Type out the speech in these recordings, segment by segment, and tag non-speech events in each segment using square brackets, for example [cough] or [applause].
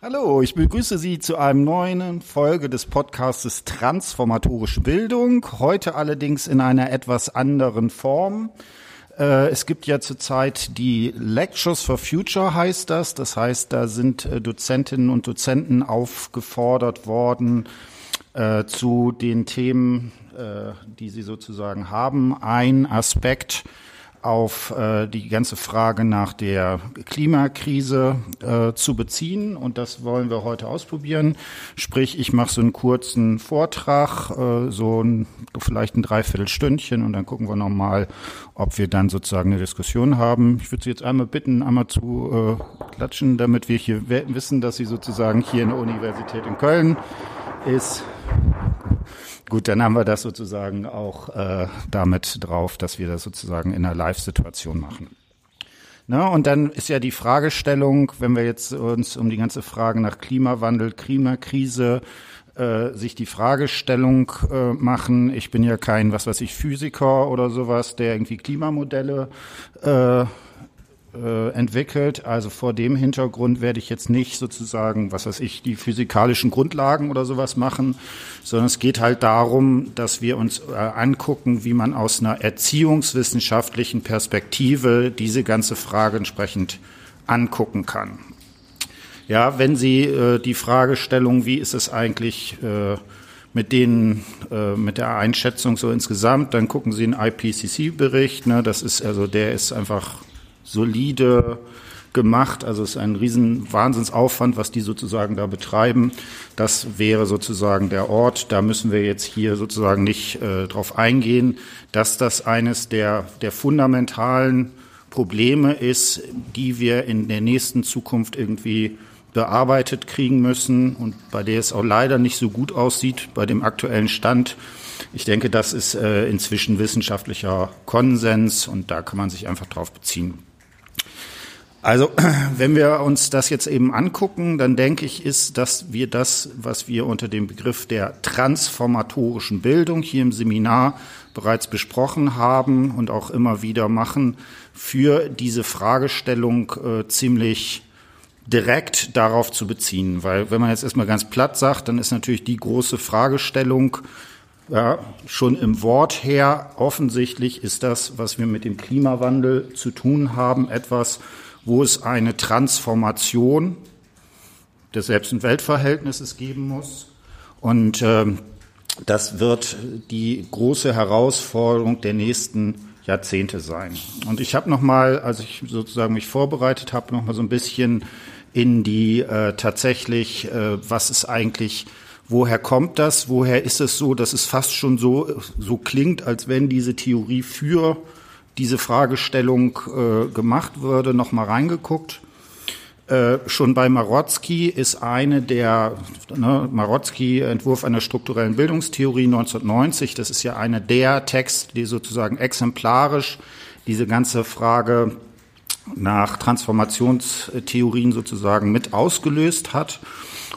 Hallo, ich begrüße Sie zu einem neuen Folge des Podcastes Transformatorische Bildung. Heute allerdings in einer etwas anderen Form. Äh, es gibt ja zurzeit die Lectures for Future heißt das. Das heißt, da sind äh, Dozentinnen und Dozenten aufgefordert worden, äh, zu den Themen, die sie sozusagen haben, ein Aspekt auf äh, die ganze Frage nach der Klimakrise äh, zu beziehen. Und das wollen wir heute ausprobieren. Sprich, ich mache so einen kurzen Vortrag, äh, so ein, vielleicht ein Dreiviertelstündchen und dann gucken wir nochmal, ob wir dann sozusagen eine Diskussion haben. Ich würde Sie jetzt einmal bitten, einmal zu äh, klatschen, damit wir hier wissen, dass Sie sozusagen hier in der Universität in Köln ist. Gut, dann haben wir das sozusagen auch äh, damit drauf, dass wir das sozusagen in einer Live-Situation machen. Na, und dann ist ja die Fragestellung, wenn wir jetzt uns um die ganze Frage nach Klimawandel, Klimakrise, äh, sich die Fragestellung äh, machen. Ich bin ja kein, was weiß ich, Physiker oder sowas, der irgendwie Klimamodelle äh, äh, entwickelt. Also vor dem Hintergrund werde ich jetzt nicht sozusagen, was weiß ich, die physikalischen Grundlagen oder sowas machen, sondern es geht halt darum, dass wir uns äh, angucken, wie man aus einer erziehungswissenschaftlichen Perspektive diese ganze Frage entsprechend angucken kann. Ja, wenn Sie äh, die Fragestellung, wie ist es eigentlich äh, mit denen, äh, mit der Einschätzung so insgesamt, dann gucken Sie einen IPCC-Bericht. Ne, das ist also, der ist einfach solide gemacht. Also es ist ein riesen Wahnsinnsaufwand, was die sozusagen da betreiben. Das wäre sozusagen der Ort. Da müssen wir jetzt hier sozusagen nicht äh, drauf eingehen, dass das eines der, der fundamentalen Probleme ist, die wir in der nächsten Zukunft irgendwie bearbeitet kriegen müssen und bei der es auch leider nicht so gut aussieht bei dem aktuellen Stand. Ich denke, das ist äh, inzwischen wissenschaftlicher Konsens und da kann man sich einfach drauf beziehen. Also, [clears throat] wenn wir uns das jetzt eben angucken, dann denke ich, ist, dass wir das, was wir unter dem Begriff der transformatorischen Bildung hier im Seminar bereits besprochen haben und auch immer wieder machen, für diese Fragestellung äh, ziemlich direkt darauf zu beziehen. Weil wenn man jetzt erstmal ganz platt sagt, dann ist natürlich die große Fragestellung, ja, schon im Wort her offensichtlich ist das, was wir mit dem Klimawandel zu tun haben, etwas, wo es eine Transformation des Selbst- und Weltverhältnisses geben muss. Und äh, das wird die große Herausforderung der nächsten Jahrzehnte sein. Und ich habe noch mal, als ich sozusagen mich vorbereitet habe, noch mal so ein bisschen in die äh, tatsächlich, äh, was ist eigentlich, woher kommt das, woher ist es so, dass es fast schon so so klingt, als wenn diese Theorie für diese Fragestellung äh, gemacht würde, noch mal reingeguckt. Äh, schon bei Marotzky ist eine der, ne, Marotzky Entwurf einer strukturellen Bildungstheorie 1990, das ist ja eine der Texte, die sozusagen exemplarisch diese ganze Frage nach Transformationstheorien sozusagen mit ausgelöst hat.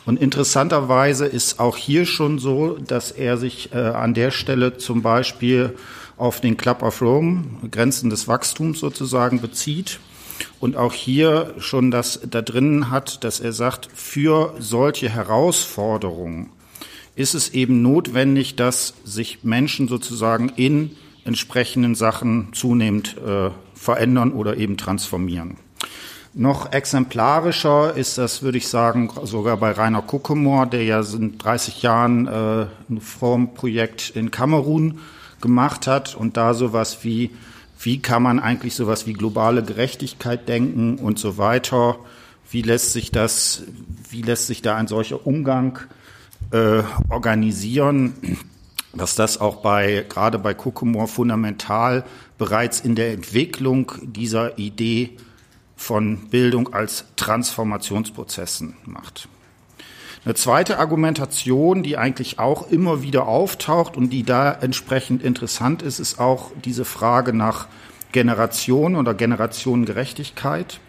Und interessanterweise ist auch hier schon so, dass er sich äh, an der Stelle zum Beispiel auf den Club of Rome, Grenzen des Wachstums sozusagen bezieht und auch hier schon das da drinnen hat, dass er sagt, für solche Herausforderungen ist es eben notwendig, dass sich Menschen sozusagen in entsprechenden Sachen zunehmend äh, verändern oder eben transformieren. Noch exemplarischer ist das, würde ich sagen, sogar bei Rainer Kuckemore, der ja in 30 Jahren äh, ein Formprojekt in Kamerun gemacht hat und da sowas wie, wie kann man eigentlich sowas wie globale Gerechtigkeit denken und so weiter. Wie lässt sich das, wie lässt sich da ein solcher Umgang äh, organisieren, dass das auch bei, gerade bei Kokomor fundamental bereits in der Entwicklung dieser Idee von Bildung als Transformationsprozessen macht. Eine zweite Argumentation, die eigentlich auch immer wieder auftaucht und die da entsprechend interessant ist, ist auch diese Frage nach Generation oder Generationengerechtigkeit.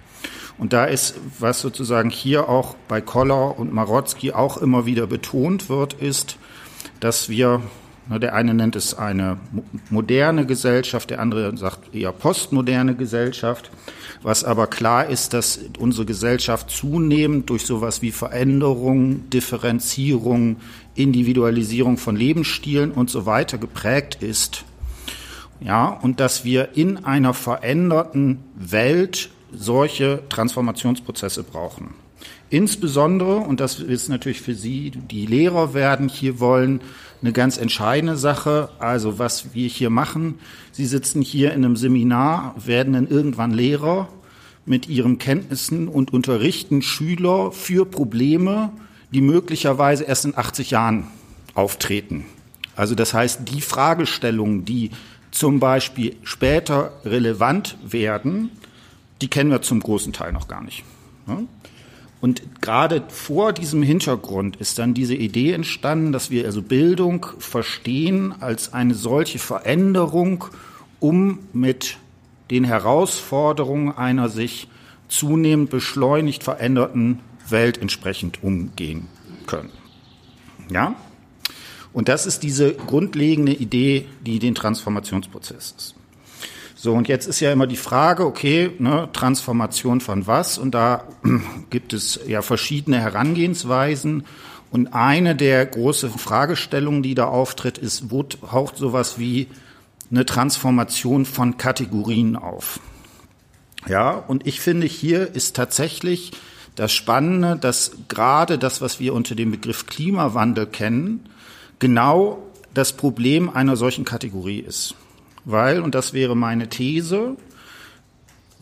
Und da ist, was sozusagen hier auch bei Koller und Marotzky auch immer wieder betont wird, ist, dass wir Der eine nennt es eine moderne Gesellschaft, der andere sagt eher postmoderne Gesellschaft. Was aber klar ist, dass unsere Gesellschaft zunehmend durch sowas wie Veränderung, Differenzierung, Individualisierung von Lebensstilen und so weiter geprägt ist. Ja, und dass wir in einer veränderten Welt solche Transformationsprozesse brauchen. Insbesondere, und das ist natürlich für Sie, die Lehrer werden hier wollen, eine ganz entscheidende Sache. Also was wir hier machen, Sie sitzen hier in einem Seminar, werden dann irgendwann Lehrer mit ihren Kenntnissen und unterrichten Schüler für Probleme, die möglicherweise erst in 80 Jahren auftreten. Also das heißt, die Fragestellungen, die zum Beispiel später relevant werden, die kennen wir zum großen Teil noch gar nicht. Und gerade vor diesem Hintergrund ist dann diese Idee entstanden, dass wir also Bildung verstehen als eine solche Veränderung, um mit den Herausforderungen einer sich zunehmend beschleunigt veränderten Welt entsprechend umgehen können. Ja? Und das ist diese grundlegende Idee, die den Transformationsprozess ist. So, und jetzt ist ja immer die Frage, okay, ne, Transformation von was? Und da [clears throat] gibt es ja verschiedene Herangehensweisen. Und eine der großen Fragestellungen, die da auftritt, ist, wo taucht sowas wie eine Transformation von Kategorien auf? Ja, und ich finde, hier ist tatsächlich das Spannende, dass gerade das, was wir unter dem Begriff Klimawandel kennen, genau das Problem einer solchen Kategorie ist weil, und das wäre meine These,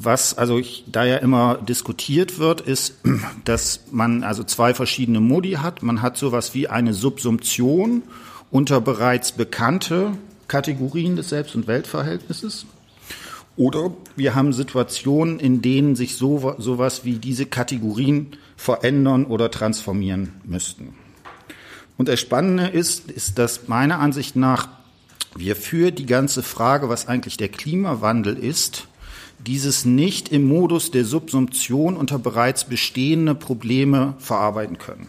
was also ich, da ja immer diskutiert wird, ist, [clears throat] dass man also zwei verschiedene Modi hat. Man hat sowas wie eine Subsumption unter bereits bekannte Kategorien des Selbst- und Weltverhältnisses. Oder wir haben Situationen, in denen sich so, sowas wie diese Kategorien verändern oder transformieren müssten. Und das Spannende ist, ist, dass meiner Ansicht nach wir für die ganze Frage, was eigentlich der Klimawandel ist, dieses nicht im Modus der Subsumption unter bereits bestehende Probleme verarbeiten können.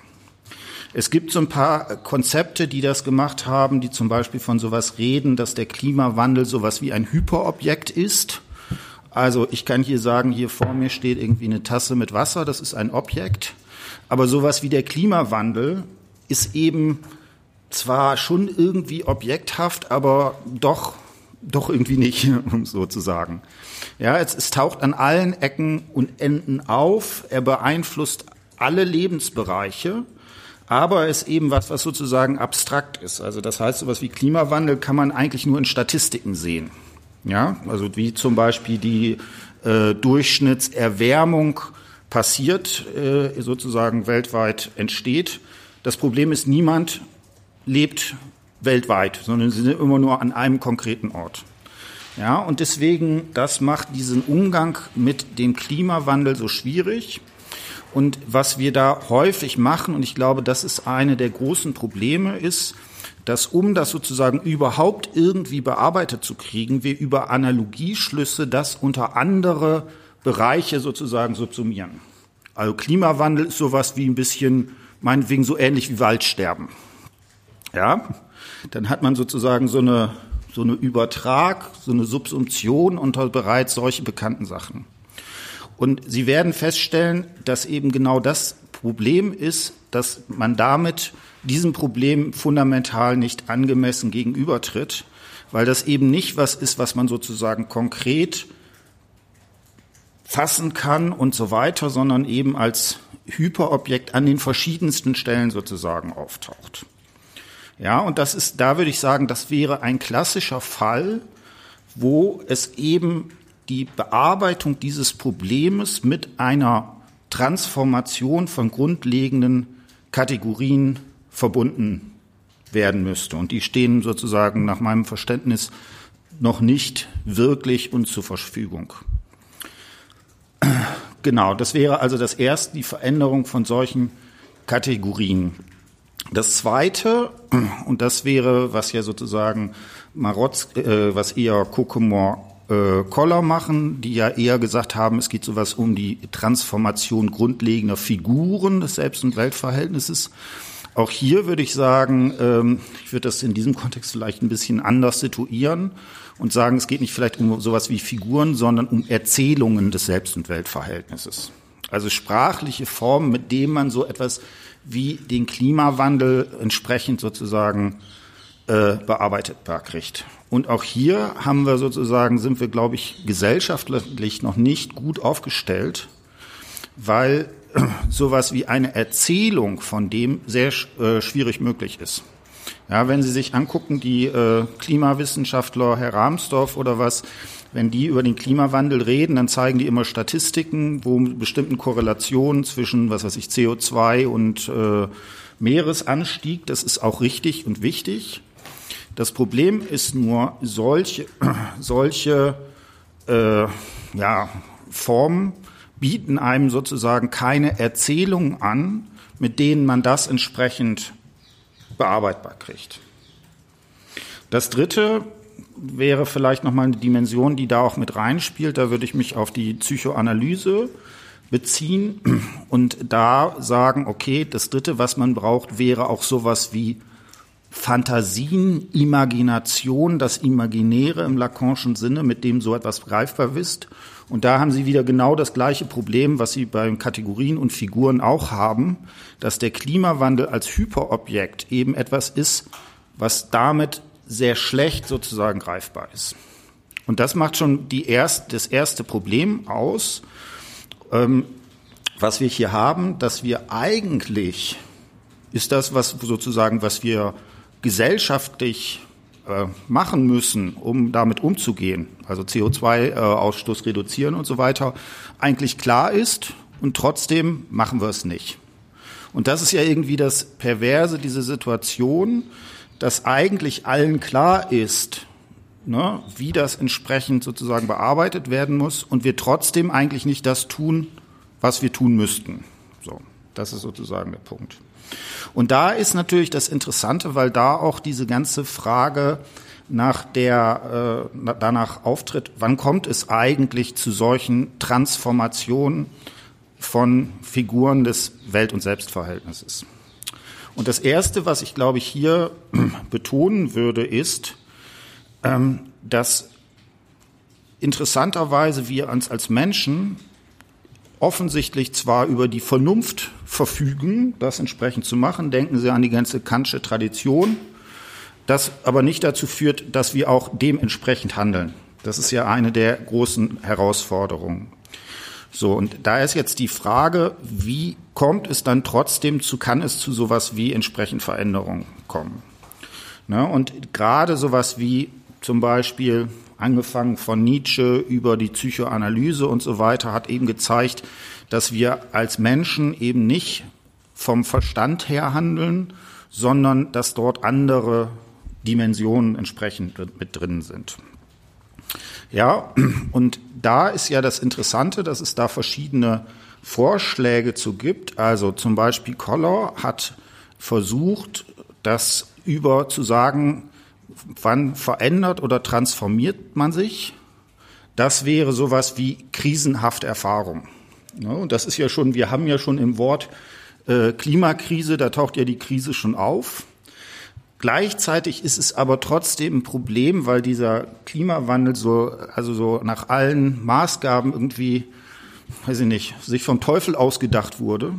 Es gibt so ein paar Konzepte, die das gemacht haben, die zum Beispiel von sowas reden, dass der Klimawandel sowas wie ein Hyperobjekt ist. Also ich kann hier sagen, hier vor mir steht irgendwie eine Tasse mit Wasser, das ist ein Objekt. Aber sowas wie der Klimawandel ist eben zwar schon irgendwie objekthaft, aber doch, doch irgendwie nicht, [laughs] um so zu sagen. Ja, es, es taucht an allen Ecken und Enden auf. Er beeinflusst alle Lebensbereiche. Aber es ist eben was, was sozusagen abstrakt ist. Also das heißt, sowas wie Klimawandel kann man eigentlich nur in Statistiken sehen. Ja, also wie zum Beispiel die äh, Durchschnittserwärmung passiert, äh, sozusagen weltweit entsteht. Das Problem ist, niemand lebt weltweit, sondern sie sind immer nur an einem konkreten Ort. Ja, und deswegen, das macht diesen Umgang mit dem Klimawandel so schwierig. Und was wir da häufig machen, und ich glaube, das ist eine der großen Probleme, ist, dass um das sozusagen überhaupt irgendwie bearbeitet zu kriegen, wir über Analogieschlüsse das unter andere Bereiche sozusagen subsumieren. Also Klimawandel ist sowas wie ein bisschen, meinetwegen so ähnlich wie Waldsterben. Ja, dann hat man sozusagen so eine, so eine Übertrag, so eine Subsumption unter bereits solche bekannten Sachen. Und Sie werden feststellen, dass eben genau das Problem ist, dass man damit diesem Problem fundamental nicht angemessen gegenübertritt, weil das eben nicht was ist, was man sozusagen konkret fassen kann und so weiter, sondern eben als Hyperobjekt an den verschiedensten Stellen sozusagen auftaucht. Ja, und das ist, da würde ich sagen, das wäre ein klassischer Fall, wo es eben die Bearbeitung dieses Problems mit einer Transformation von grundlegenden Kategorien verbunden werden müsste. Und die stehen sozusagen nach meinem Verständnis noch nicht wirklich uns zur Verfügung. Genau, das wäre also das erste, die Veränderung von solchen Kategorien. Das Zweite, und das wäre, was ja sozusagen Marotz, äh, was eher Kokomor äh, Koller machen, die ja eher gesagt haben, es geht sowas um die Transformation grundlegender Figuren des Selbst- und Weltverhältnisses. Auch hier würde ich sagen, ähm, ich würde das in diesem Kontext vielleicht ein bisschen anders situieren und sagen, es geht nicht vielleicht um sowas wie Figuren, sondern um Erzählungen des Selbst- und Weltverhältnisses. Also sprachliche Formen, mit denen man so etwas wie den Klimawandel entsprechend sozusagen äh, bearbeitbar kriegt. Und auch hier haben wir sozusagen, sind wir, glaube ich, gesellschaftlich noch nicht gut aufgestellt, weil [clears throat] sowas wie eine Erzählung von dem sehr äh, schwierig möglich ist. Ja, wenn Sie sich angucken, die äh, Klimawissenschaftler, Herr Rahmsdorf oder was, wenn die über den Klimawandel reden, dann zeigen die immer Statistiken, wo bestimmten Korrelationen zwischen, was weiß ich, CO2 und äh, Meeresanstieg, das ist auch richtig und wichtig. Das Problem ist nur, solche, [clears throat] solche äh, ja, Formen bieten einem sozusagen keine Erzählung an, mit denen man das entsprechend bearbeitbar kriegt. Das Dritte wäre vielleicht nochmal eine Dimension, die da auch mit reinspielt. Da würde ich mich auf die Psychoanalyse beziehen und da sagen, okay, das Dritte, was man braucht, wäre auch sowas wie Fantasien, Imagination, das Imaginäre im Lacanischen Sinne, mit dem so etwas greifbar ist. Und da haben Sie wieder genau das gleiche Problem, was Sie bei Kategorien und Figuren auch haben, dass der Klimawandel als Hyperobjekt eben etwas ist, was damit sehr schlecht sozusagen greifbar ist. Und das macht schon die erst, das erste Problem aus, ähm, was wir hier haben, dass wir eigentlich ist das, was sozusagen, was wir gesellschaftlich äh, machen müssen, um damit umzugehen, also CO2-Ausstoß äh, reduzieren und so weiter, eigentlich klar ist und trotzdem machen wir es nicht. Und das ist ja irgendwie das Perverse, diese Situation, dass eigentlich allen klar ist, ne, wie das entsprechend sozusagen bearbeitet werden muss und wir trotzdem eigentlich nicht das tun, was wir tun müssten. So, das ist sozusagen der Punkt. Und da ist natürlich das Interessante, weil da auch diese ganze Frage nach der äh, danach auftritt, wann kommt es eigentlich zu solchen Transformationen von Figuren des Welt- und Selbstverhältnisses? Und das erste, was ich glaube ich hier [clears throat] betonen würde, ist, ähm, dass interessanterweise wir uns als Menschen offensichtlich zwar über die Vernunft verfügen, das entsprechend zu machen. Denken Sie an die ganze Kantsche Tradition, das aber nicht dazu führt, dass wir auch dementsprechend handeln. Das ist ja eine der großen Herausforderungen. So, und da ist jetzt die Frage, wie kommt es dann trotzdem zu, kann es zu sowas wie entsprechend Veränderungen kommen? Ne? Und gerade sowas wie zum Beispiel angefangen von Nietzsche über die Psychoanalyse und so weiter, hat eben gezeigt, dass wir als Menschen eben nicht vom Verstand her handeln, sondern dass dort andere Dimensionen entsprechend mit drin sind. Ja, und da ist ja das Interessante, dass es da verschiedene Vorschläge zu gibt. Also zum Beispiel Collor hat versucht, das über zu sagen, wann verändert oder transformiert man sich? Das wäre sowas wie krisenhafte Erfahrung. Und das ist ja schon, wir haben ja schon im Wort äh, Klimakrise, da taucht ja die Krise schon auf. Gleichzeitig ist es aber trotzdem ein Problem, weil dieser Klimawandel so, also so nach allen Maßgaben irgendwie, weiß ich nicht, sich vom Teufel ausgedacht wurde.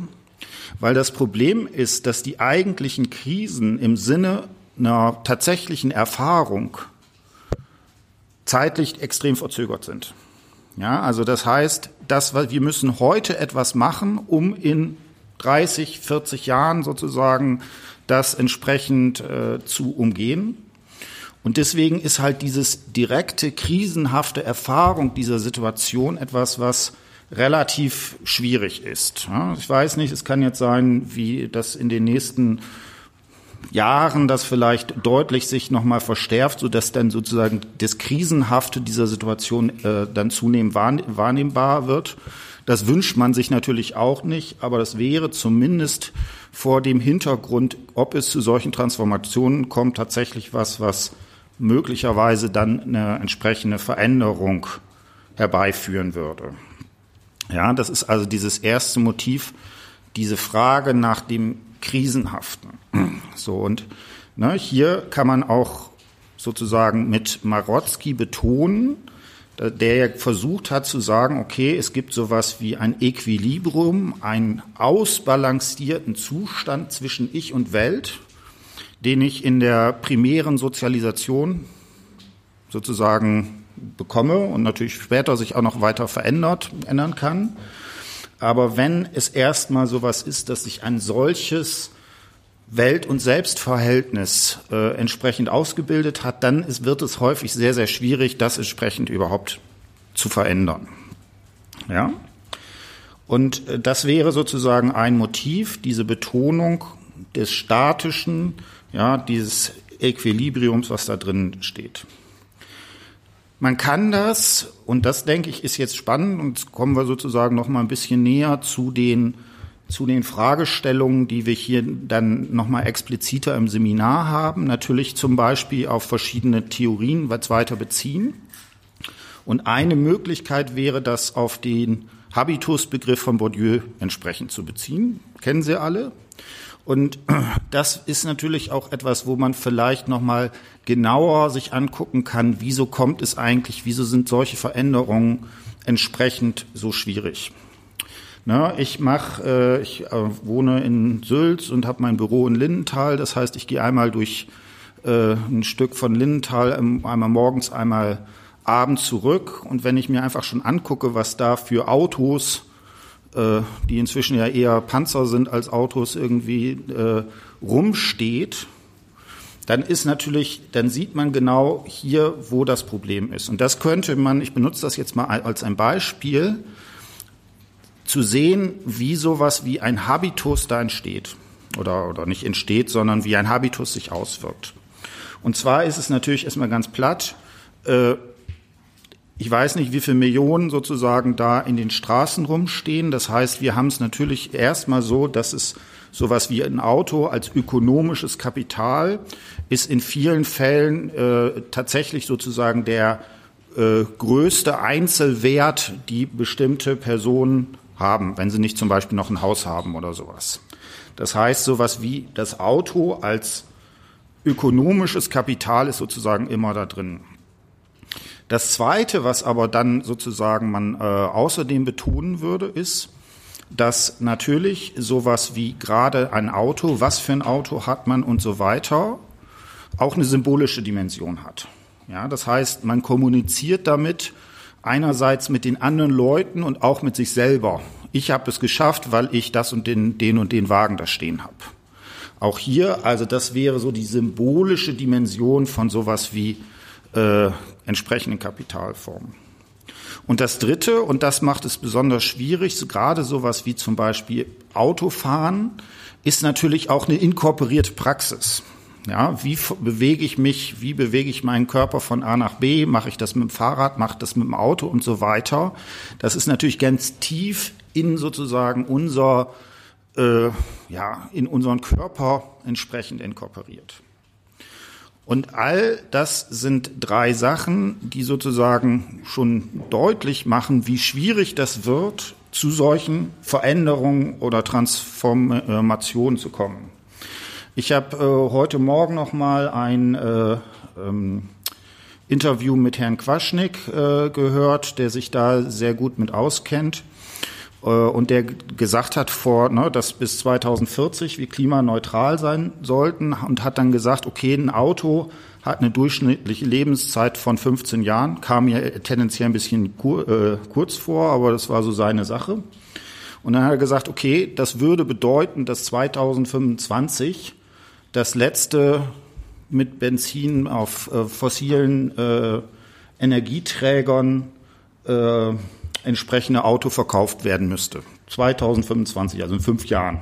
Weil das Problem ist, dass die eigentlichen Krisen im Sinne einer tatsächlichen Erfahrung zeitlich extrem verzögert sind. Ja, also das heißt, dass wir müssen heute etwas machen, um in 30, 40 Jahren sozusagen das entsprechend äh, zu umgehen. Und deswegen ist halt dieses direkte, krisenhafte Erfahrung dieser Situation etwas, was relativ schwierig ist. Ja, ich weiß nicht, es kann jetzt sein, wie das in den nächsten Jahren das vielleicht deutlich sich nochmal verstärkt, sodass dann sozusagen das Krisenhafte dieser Situation äh, dann zunehmend wahrnehmbar wird. Das wünscht man sich natürlich auch nicht, aber das wäre zumindest vor dem Hintergrund, ob es zu solchen Transformationen kommt, tatsächlich was, was möglicherweise dann eine entsprechende Veränderung herbeiführen würde. Ja, das ist also dieses erste Motiv, diese Frage nach dem krisenhaften. So und ne, hier kann man auch sozusagen mit Marotzki betonen, der ja versucht hat zu sagen, okay, es gibt sowas wie ein Equilibrium, einen ausbalancierten Zustand zwischen Ich und Welt, den ich in der primären Sozialisation sozusagen bekomme und natürlich später sich auch noch weiter verändert, ändern kann. Aber wenn es erstmal sowas ist, dass sich ein solches Welt- und Selbstverhältnis äh, entsprechend ausgebildet hat, dann ist, wird es häufig sehr, sehr schwierig, das entsprechend überhaupt zu verändern. Ja? Und äh, das wäre sozusagen ein Motiv, diese Betonung des Statischen, ja, dieses Equilibriums, was da drin steht. Man kann das, und das denke ich ist jetzt spannend, und jetzt kommen wir sozusagen noch mal ein bisschen näher zu den, zu den Fragestellungen, die wir hier dann noch mal expliziter im Seminar haben, natürlich zum Beispiel auf verschiedene Theorien was weiter beziehen. Und eine Möglichkeit wäre, das auf den Habitusbegriff von Bourdieu entsprechend zu beziehen. Kennen Sie alle? Und das ist natürlich auch etwas, wo man vielleicht noch mal genauer sich angucken kann, wieso kommt es eigentlich, wieso sind solche Veränderungen entsprechend so schwierig. Na, ich mache, äh, ich äh, wohne in Sülz und habe mein Büro in Lindenthal. Das heißt, ich gehe einmal durch äh, ein Stück von Lindenthal, einmal morgens, einmal abends zurück. Und wenn ich mir einfach schon angucke, was da für Autos äh, die inzwischen ja eher Panzer sind als Autos, irgendwie äh, rumsteht, dann ist natürlich, dann sieht man genau hier, wo das Problem ist. Und das könnte man, ich benutze das jetzt mal als ein Beispiel, zu sehen, wie sowas wie ein Habitus da entsteht. Oder, oder nicht entsteht, sondern wie ein Habitus sich auswirkt. Und zwar ist es natürlich erstmal ganz platt, äh, ich weiß nicht, wie viele Millionen sozusagen da in den Straßen rumstehen. Das heißt, wir haben es natürlich erstmal so, dass es sowas wie ein Auto als ökonomisches Kapital ist in vielen Fällen äh, tatsächlich sozusagen der äh, größte Einzelwert, die bestimmte Personen haben, wenn sie nicht zum Beispiel noch ein Haus haben oder sowas. Das heißt, sowas wie das Auto als ökonomisches Kapital ist sozusagen immer da drin. Das Zweite, was aber dann sozusagen man äh, außerdem betonen würde, ist, dass natürlich sowas wie gerade ein Auto, was für ein Auto hat man und so weiter, auch eine symbolische Dimension hat. Ja, das heißt, man kommuniziert damit einerseits mit den anderen Leuten und auch mit sich selber. Ich habe es geschafft, weil ich das und den, den und den Wagen da stehen habe. Auch hier, also das wäre so die symbolische Dimension von sowas wie äh, entsprechenden Kapitalformen. Und das Dritte, und das macht es besonders schwierig, so gerade sowas wie zum Beispiel Autofahren, ist natürlich auch eine inkorporierte Praxis. Ja, wie bewege ich mich, wie bewege ich meinen Körper von A nach B, mache ich das mit dem Fahrrad, mache das mit dem Auto und so weiter. Das ist natürlich ganz tief in sozusagen unser, äh, ja, in unseren Körper entsprechend inkorporiert. Und all das sind drei Sachen, die sozusagen schon deutlich machen, wie schwierig das wird, zu solchen Veränderungen oder Transformationen zu kommen. Ich habe äh, heute Morgen noch mal ein äh, ähm, Interview mit Herrn Quaschnik äh, gehört, der sich da sehr gut mit auskennt. Äh, und der gesagt hat vor, ne, dass bis 2040 wir klimaneutral sein sollten und hat dann gesagt, okay, ein Auto hat eine durchschnittliche Lebenszeit von 15 Jahren, kam mir tendenziell ein bisschen kur, äh, kurz vor, aber das war so seine Sache. Und dann hat er gesagt, okay, das würde bedeuten, dass 2025 das letzte mit Benzin auf äh, fossilen äh, Energieträgern äh, entsprechende Auto verkauft werden müsste. 2025, also in fünf Jahren.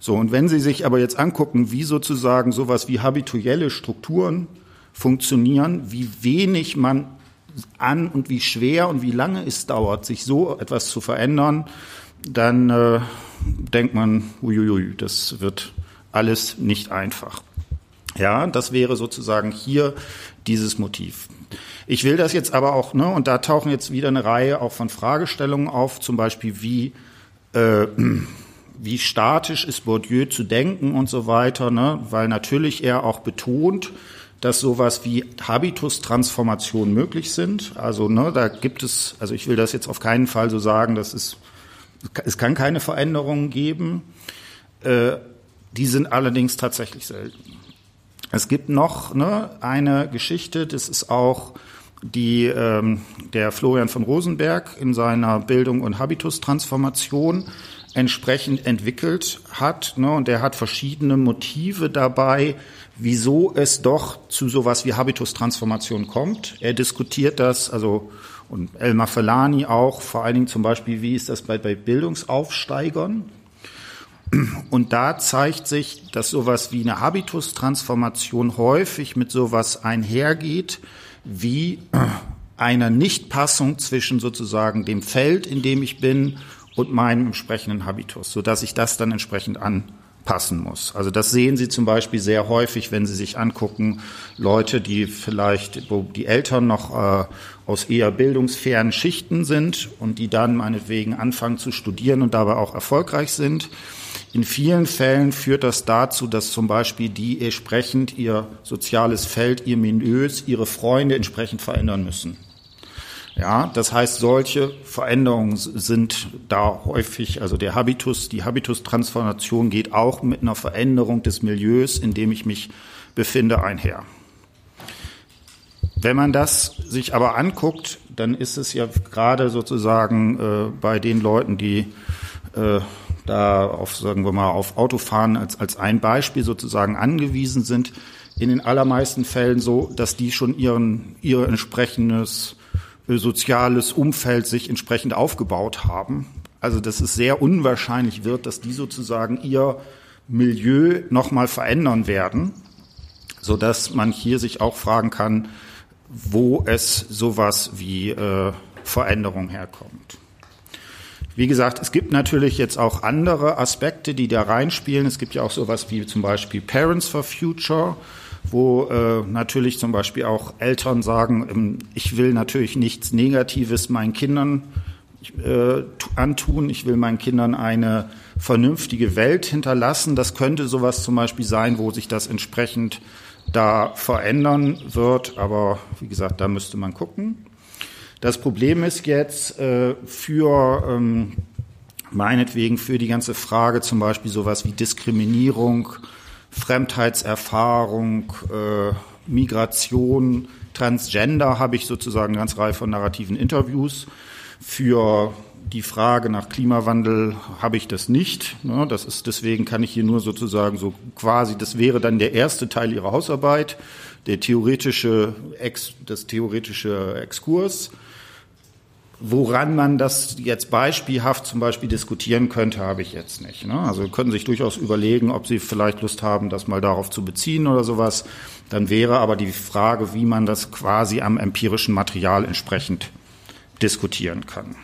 So, und wenn Sie sich aber jetzt angucken, wie sozusagen sowas wie habituelle Strukturen funktionieren, wie wenig man an und wie schwer und wie lange es dauert, sich so etwas zu verändern, dann äh, denkt man, uiuiui, das wird alles nicht einfach. Ja, das wäre sozusagen hier dieses Motiv. Ich will das jetzt aber auch, ne, und da tauchen jetzt wieder eine Reihe auch von Fragestellungen auf, zum Beispiel wie, äh, wie statisch ist Bourdieu zu denken und so weiter, ne? weil natürlich er auch betont, dass sowas wie Habitustransformationen möglich sind. Also ne, da gibt es, also ich will das jetzt auf keinen Fall so sagen, dass es, es kann keine Veränderungen geben. Äh, die sind allerdings tatsächlich selten. Es gibt noch ne, eine Geschichte, das ist auch die ähm, der Florian von Rosenberg in seiner Bildung und Habitustransformation entsprechend entwickelt hat. Ne, und er hat verschiedene Motive dabei, wieso es doch zu sowas wie Habitustransformation kommt. Er diskutiert das, also und Elmar Felani auch, vor allen Dingen zum Beispiel, wie ist das bei, bei Bildungsaufsteigern? Und da zeigt sich, dass sowas wie eine Habitustransformation häufig mit sowas einhergeht, wie einer Nichtpassung zwischen sozusagen dem Feld, in dem ich bin, und meinem entsprechenden Habitus, so dass ich das dann entsprechend anpassen muss. Also das sehen Sie zum Beispiel sehr häufig, wenn Sie sich angucken, Leute, die vielleicht, wo die Eltern noch äh, aus eher bildungsfernen Schichten sind und die dann meinetwegen anfangen zu studieren und dabei auch erfolgreich sind. In vielen Fällen führt das dazu, dass zum Beispiel die entsprechend ihr soziales Feld, ihr Milieus, ihre Freunde entsprechend verändern müssen. Ja, das heißt, solche Veränderungen sind da häufig, also der Habitus, die Habitustransformation geht auch mit einer Veränderung des Milieus, in dem ich mich befinde, einher. Wenn man das sich aber anguckt, dann ist es ja gerade sozusagen äh, bei den Leuten, die äh, da auf, sagen wir mal, auf Autofahren als, als ein Beispiel sozusagen angewiesen sind, in den allermeisten Fällen so, dass die schon ihren, ihr entsprechendes äh, soziales Umfeld sich entsprechend aufgebaut haben. Also dass es sehr unwahrscheinlich wird, dass die sozusagen ihr Milieu nochmal verändern werden, so dass man hier sich auch fragen kann, wo es sowas wie äh, Veränderung herkommt. Wie gesagt, es gibt natürlich jetzt auch andere Aspekte, die da reinspielen. Es gibt ja auch sowas wie zum Beispiel Parents for Future, wo äh, natürlich zum Beispiel auch Eltern sagen, ähm, ich will natürlich nichts Negatives meinen Kindern äh, antun. Ich will meinen Kindern eine vernünftige Welt hinterlassen. Das könnte sowas zum Beispiel sein, wo sich das entsprechend da verändern wird. Aber wie gesagt, da müsste man gucken. Das Problem ist jetzt äh, für ähm, meinetwegen für die ganze Frage zum Beispiel sowas wie Diskriminierung, Fremdheitserfahrung, äh, Migration, Transgender habe ich sozusagen eine ganze Reihe von narrativen Interviews. Für die Frage nach Klimawandel habe ich das nicht. Ne? Das ist, deswegen kann ich hier nur sozusagen so quasi, das wäre dann der erste Teil Ihrer Hausarbeit, der theoretische, das theoretische Exkurs. Woran man das jetzt beispielhaft zum Beispiel diskutieren könnte, habe ich jetzt nicht. Ne? Also können sich durchaus überlegen, ob Sie vielleicht Lust haben, das mal darauf zu beziehen oder sowas. Dann wäre aber die Frage, wie man das quasi am empirischen Material entsprechend diskutieren kann.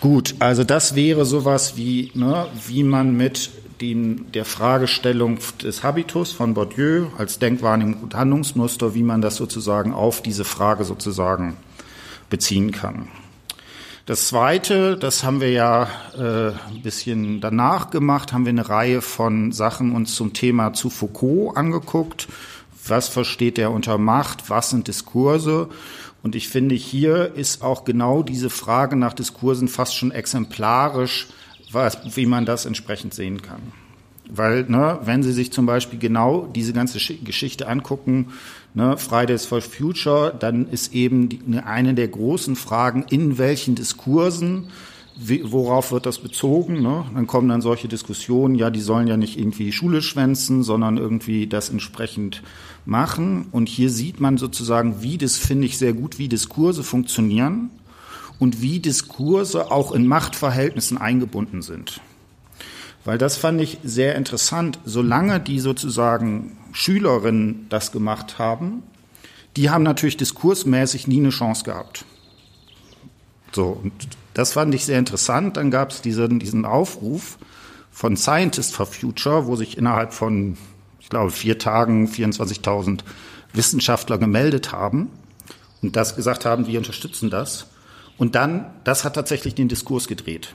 Gut, also das wäre sowas wie, ne, wie man mit dem, der Fragestellung des Habitus von Bourdieu als Denkwahrnehmung und Handlungsmuster, wie man das sozusagen auf diese Frage sozusagen beziehen kann. Das Zweite, das haben wir ja äh, ein bisschen danach gemacht, haben wir eine Reihe von Sachen uns zum Thema zu Foucault angeguckt. Was versteht er unter Macht? Was sind Diskurse? Und ich finde, hier ist auch genau diese Frage nach Diskursen fast schon exemplarisch, was, wie man das entsprechend sehen kann. Weil, ne, wenn Sie sich zum Beispiel genau diese ganze Geschichte angucken, ne, Fridays for Future, dann ist eben die, ne, eine der großen Fragen, in welchen Diskursen, worauf wird das bezogen? Ne? Dann kommen dann solche Diskussionen, ja, die sollen ja nicht irgendwie Schule schwänzen, sondern irgendwie das entsprechend machen. Und hier sieht man sozusagen, wie das finde ich sehr gut, wie Diskurse funktionieren und wie Diskurse auch in Machtverhältnissen eingebunden sind. Weil das fand ich sehr interessant. Solange die sozusagen Schülerinnen das gemacht haben, die haben natürlich diskursmäßig nie eine Chance gehabt. So, und das fand ich sehr interessant. Dann gab es diesen, diesen Aufruf von Scientists for Future, wo sich innerhalb von, ich glaube, vier Tagen 24.000 Wissenschaftler gemeldet haben und das gesagt haben, wir unterstützen das. Und dann, das hat tatsächlich den Diskurs gedreht.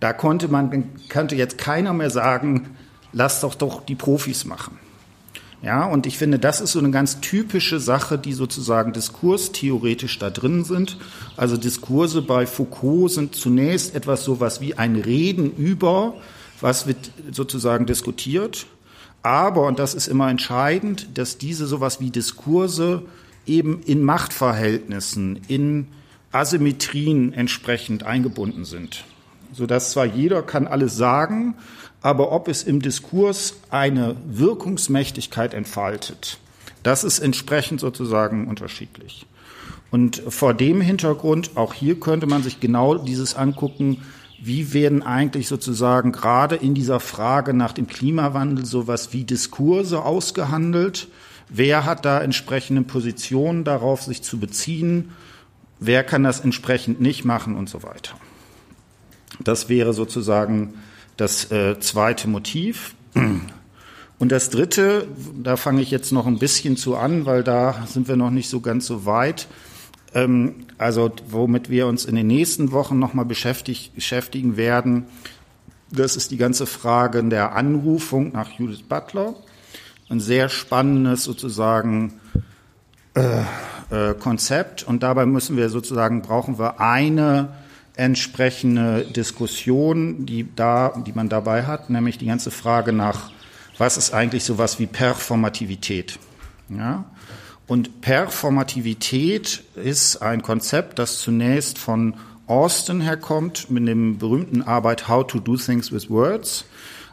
Da konnte man, könnte jetzt keiner mehr sagen, lass doch doch die Profis machen. Ja, und ich finde, das ist so eine ganz typische Sache, die sozusagen diskurstheoretisch da drin sind. Also Diskurse bei Foucault sind zunächst etwas sowas wie ein Reden über, was wird sozusagen diskutiert. Aber, und das ist immer entscheidend, dass diese sowas wie Diskurse eben in Machtverhältnissen, in Asymmetrien entsprechend eingebunden sind. Sodass zwar jeder kann alles sagen, aber ob es im Diskurs eine Wirkungsmächtigkeit entfaltet, das ist entsprechend sozusagen unterschiedlich. Und vor dem Hintergrund, auch hier könnte man sich genau dieses angucken, wie werden eigentlich sozusagen gerade in dieser Frage nach dem Klimawandel sowas wie Diskurse ausgehandelt? Wer hat da entsprechende Positionen darauf, sich zu beziehen? Wer kann das entsprechend nicht machen und so weiter? Das wäre sozusagen das äh, zweite Motiv. Und das dritte, da fange ich jetzt noch ein bisschen zu an, weil da sind wir noch nicht so ganz so weit. Ähm, also womit wir uns in den nächsten Wochen nochmal beschäftigen werden, das ist die ganze Frage der Anrufung nach Judith Butler. Ein sehr spannendes sozusagen äh, äh, Konzept. Und dabei müssen wir sozusagen, brauchen wir eine entsprechende Diskussion, die da, die man dabei hat, nämlich die ganze Frage nach, was ist eigentlich sowas wie Performativität? Ja? Und Performativität ist ein Konzept, das zunächst von Austin herkommt, mit dem berühmten Arbeit How to Do Things with Words.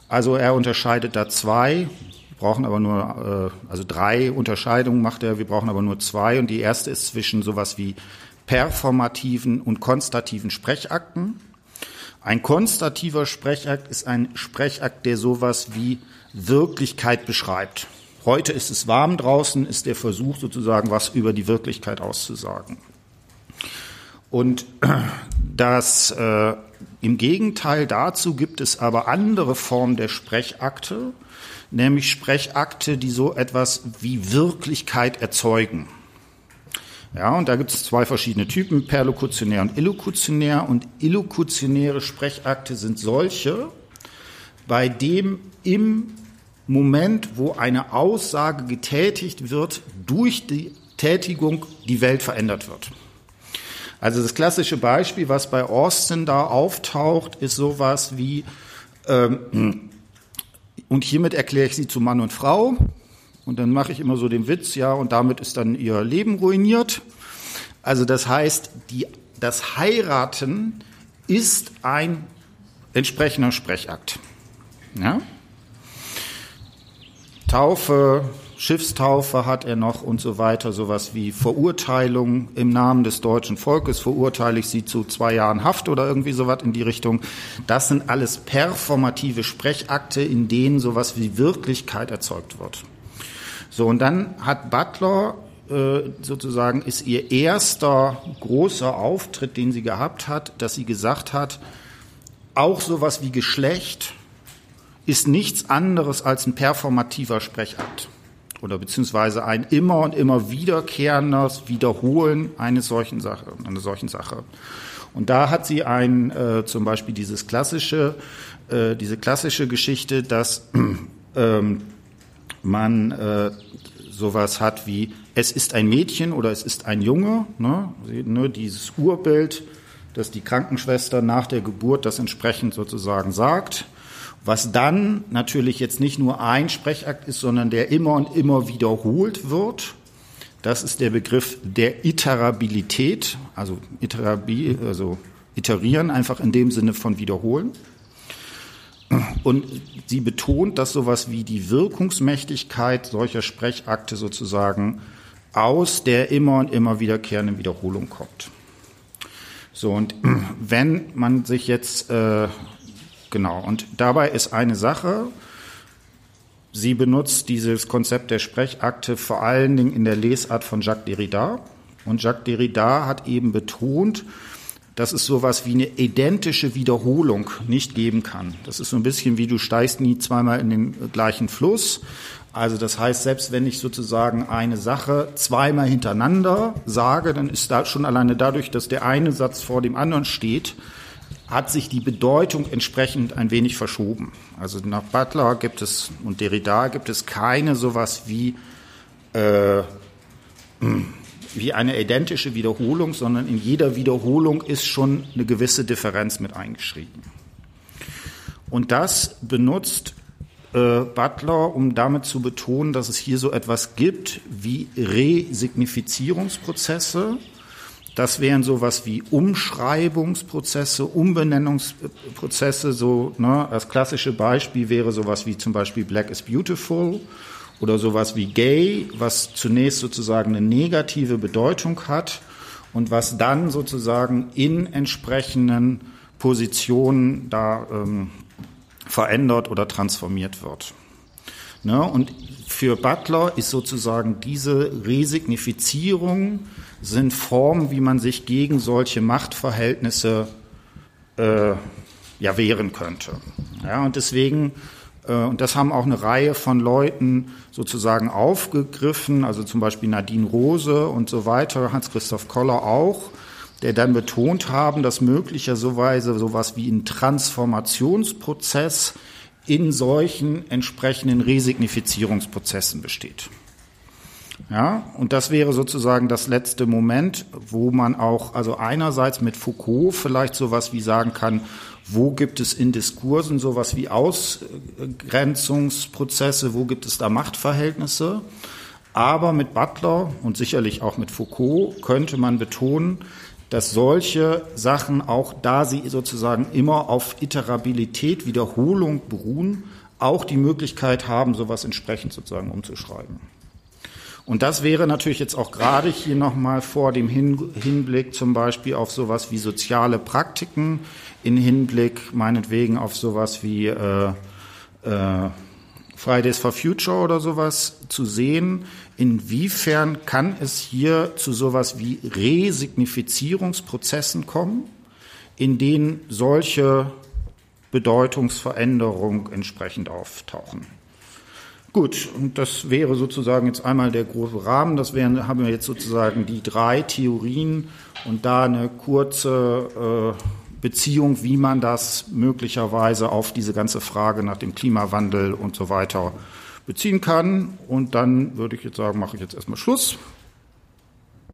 Also er unterscheidet da zwei, wir brauchen aber nur, äh, also drei Unterscheidungen macht er, wir brauchen aber nur zwei. Und die erste ist zwischen sowas wie performativen und konstativen Sprechakten. Ein konstativer Sprechakt ist ein Sprechakt, der sowas wie Wirklichkeit beschreibt. Heute ist es warm draußen, ist der Versuch sozusagen, was über die Wirklichkeit auszusagen. Und [clears throat] das äh, im Gegenteil dazu gibt es aber andere Formen der Sprechakte, nämlich Sprechakte, die so etwas wie Wirklichkeit erzeugen. Ja, und da gibt es zwei verschiedene Typen, perlokutionär und illokutionär. Und illokutionäre Sprechakte sind solche, bei dem im Moment, wo eine Aussage getätigt wird, durch die Tätigung die Welt verändert wird. Also das klassische Beispiel, was bei Austin da auftaucht, ist sowas wie, ähm, und hiermit erkläre ich sie zu Mann und Frau. Und dann mache ich immer so den Witz, ja, und damit ist dann ihr Leben ruiniert. Also das heißt, die, das Heiraten ist ein entsprechender Sprechakt. Ja? Taufe, Schiffstaufe hat er noch und so weiter, sowas wie Verurteilung im Namen des deutschen Volkes, verurteile ich sie zu zwei Jahren Haft oder irgendwie sowas in die Richtung. Das sind alles performative Sprechakte, in denen sowas wie Wirklichkeit erzeugt wird. So, und dann hat Butler äh, sozusagen, ist ihr erster großer Auftritt, den sie gehabt hat, dass sie gesagt hat, auch sowas wie Geschlecht, ist nichts anderes als ein performativer Sprechakt oder beziehungsweise ein immer und immer wiederkehrendes Wiederholen eines solchen Sache, einer solchen Sache. Und da hat sie ein, äh, zum Beispiel dieses klassische, äh, diese klassische Geschichte, dass [clears throat] ähm, man äh, sowas hat wie es ist ein Mädchen oder es ist ein Junge, ne, ne, dieses Urbild, das die Krankenschwester nach der Geburt das entsprechend sozusagen sagt was dann natürlich jetzt nicht nur ein Sprechakt ist, sondern der immer und immer wiederholt wird. Das ist der Begriff der Iterabilität, also, iterabi, also iterieren einfach in dem Sinne von wiederholen. Und sie betont, dass sowas wie die Wirkungsmächtigkeit solcher Sprechakte sozusagen aus der immer und immer wiederkehrenden Wiederholung kommt. So, und [clears throat] wenn man sich jetzt äh, Genau. Und dabei ist eine Sache, sie benutzt dieses Konzept der Sprechakte vor allen Dingen in der Lesart von Jacques Derrida. Und Jacques Derrida hat eben betont, dass es sowas wie eine identische Wiederholung nicht geben kann. Das ist so ein bisschen wie du steigst nie zweimal in den gleichen Fluss. Also das heißt, selbst wenn ich sozusagen eine Sache zweimal hintereinander sage, dann ist da schon alleine dadurch, dass der eine Satz vor dem anderen steht, hat sich die Bedeutung entsprechend ein wenig verschoben. Also nach Butler gibt es und Derrida gibt es keine sowas wie äh, wie eine identische Wiederholung, sondern in jeder Wiederholung ist schon eine gewisse Differenz mit eingeschrieben. Und das benutzt äh, Butler, um damit zu betonen, dass es hier so etwas gibt wie Resignifizierungsprozesse. Das wären sowas wie Umschreibungsprozesse, Umbenennungsprozesse. So, ne, das klassische Beispiel wäre sowas wie zum Beispiel Black is Beautiful oder sowas wie gay, was zunächst sozusagen eine negative Bedeutung hat und was dann sozusagen in entsprechenden Positionen da ähm, verändert oder transformiert wird. Ne? Und für Butler ist sozusagen diese Resignifizierung sind Formen, wie man sich gegen solche Machtverhältnisse äh, ja wehren könnte. Ja, und deswegen und das haben auch eine Reihe von Leuten sozusagen aufgegriffen, also zum Beispiel Nadine Rose und so weiter, Hans-Christoph Koller auch, der dann betont haben, dass möglicherweise sowas wie ein Transformationsprozess in solchen entsprechenden Resignifizierungsprozessen besteht. Ja, und das wäre sozusagen das letzte Moment, wo man auch, also einerseits mit Foucault vielleicht sowas wie sagen kann, wo gibt es in Diskursen sowas wie Ausgrenzungsprozesse, wo gibt es da Machtverhältnisse. Aber mit Butler und sicherlich auch mit Foucault könnte man betonen, dass solche Sachen auch, da sie sozusagen immer auf Iterabilität, Wiederholung beruhen, auch die Möglichkeit haben, sowas entsprechend sozusagen umzuschreiben. Und das wäre natürlich jetzt auch gerade hier nochmal vor dem Hinblick zum Beispiel auf sowas wie soziale Praktiken, in Hinblick meinetwegen auf sowas wie äh, äh, Fridays for Future oder sowas zu sehen, inwiefern kann es hier zu sowas wie Resignifizierungsprozessen kommen, in denen solche Bedeutungsveränderungen entsprechend auftauchen. Gut, und das wäre sozusagen jetzt einmal der große Rahmen. Das wären, haben wir jetzt sozusagen die drei Theorien und da eine kurze äh, Beziehung, wie man das möglicherweise auf diese ganze Frage nach dem Klimawandel und so weiter beziehen kann. Und dann würde ich jetzt sagen, mache ich jetzt erstmal Schluss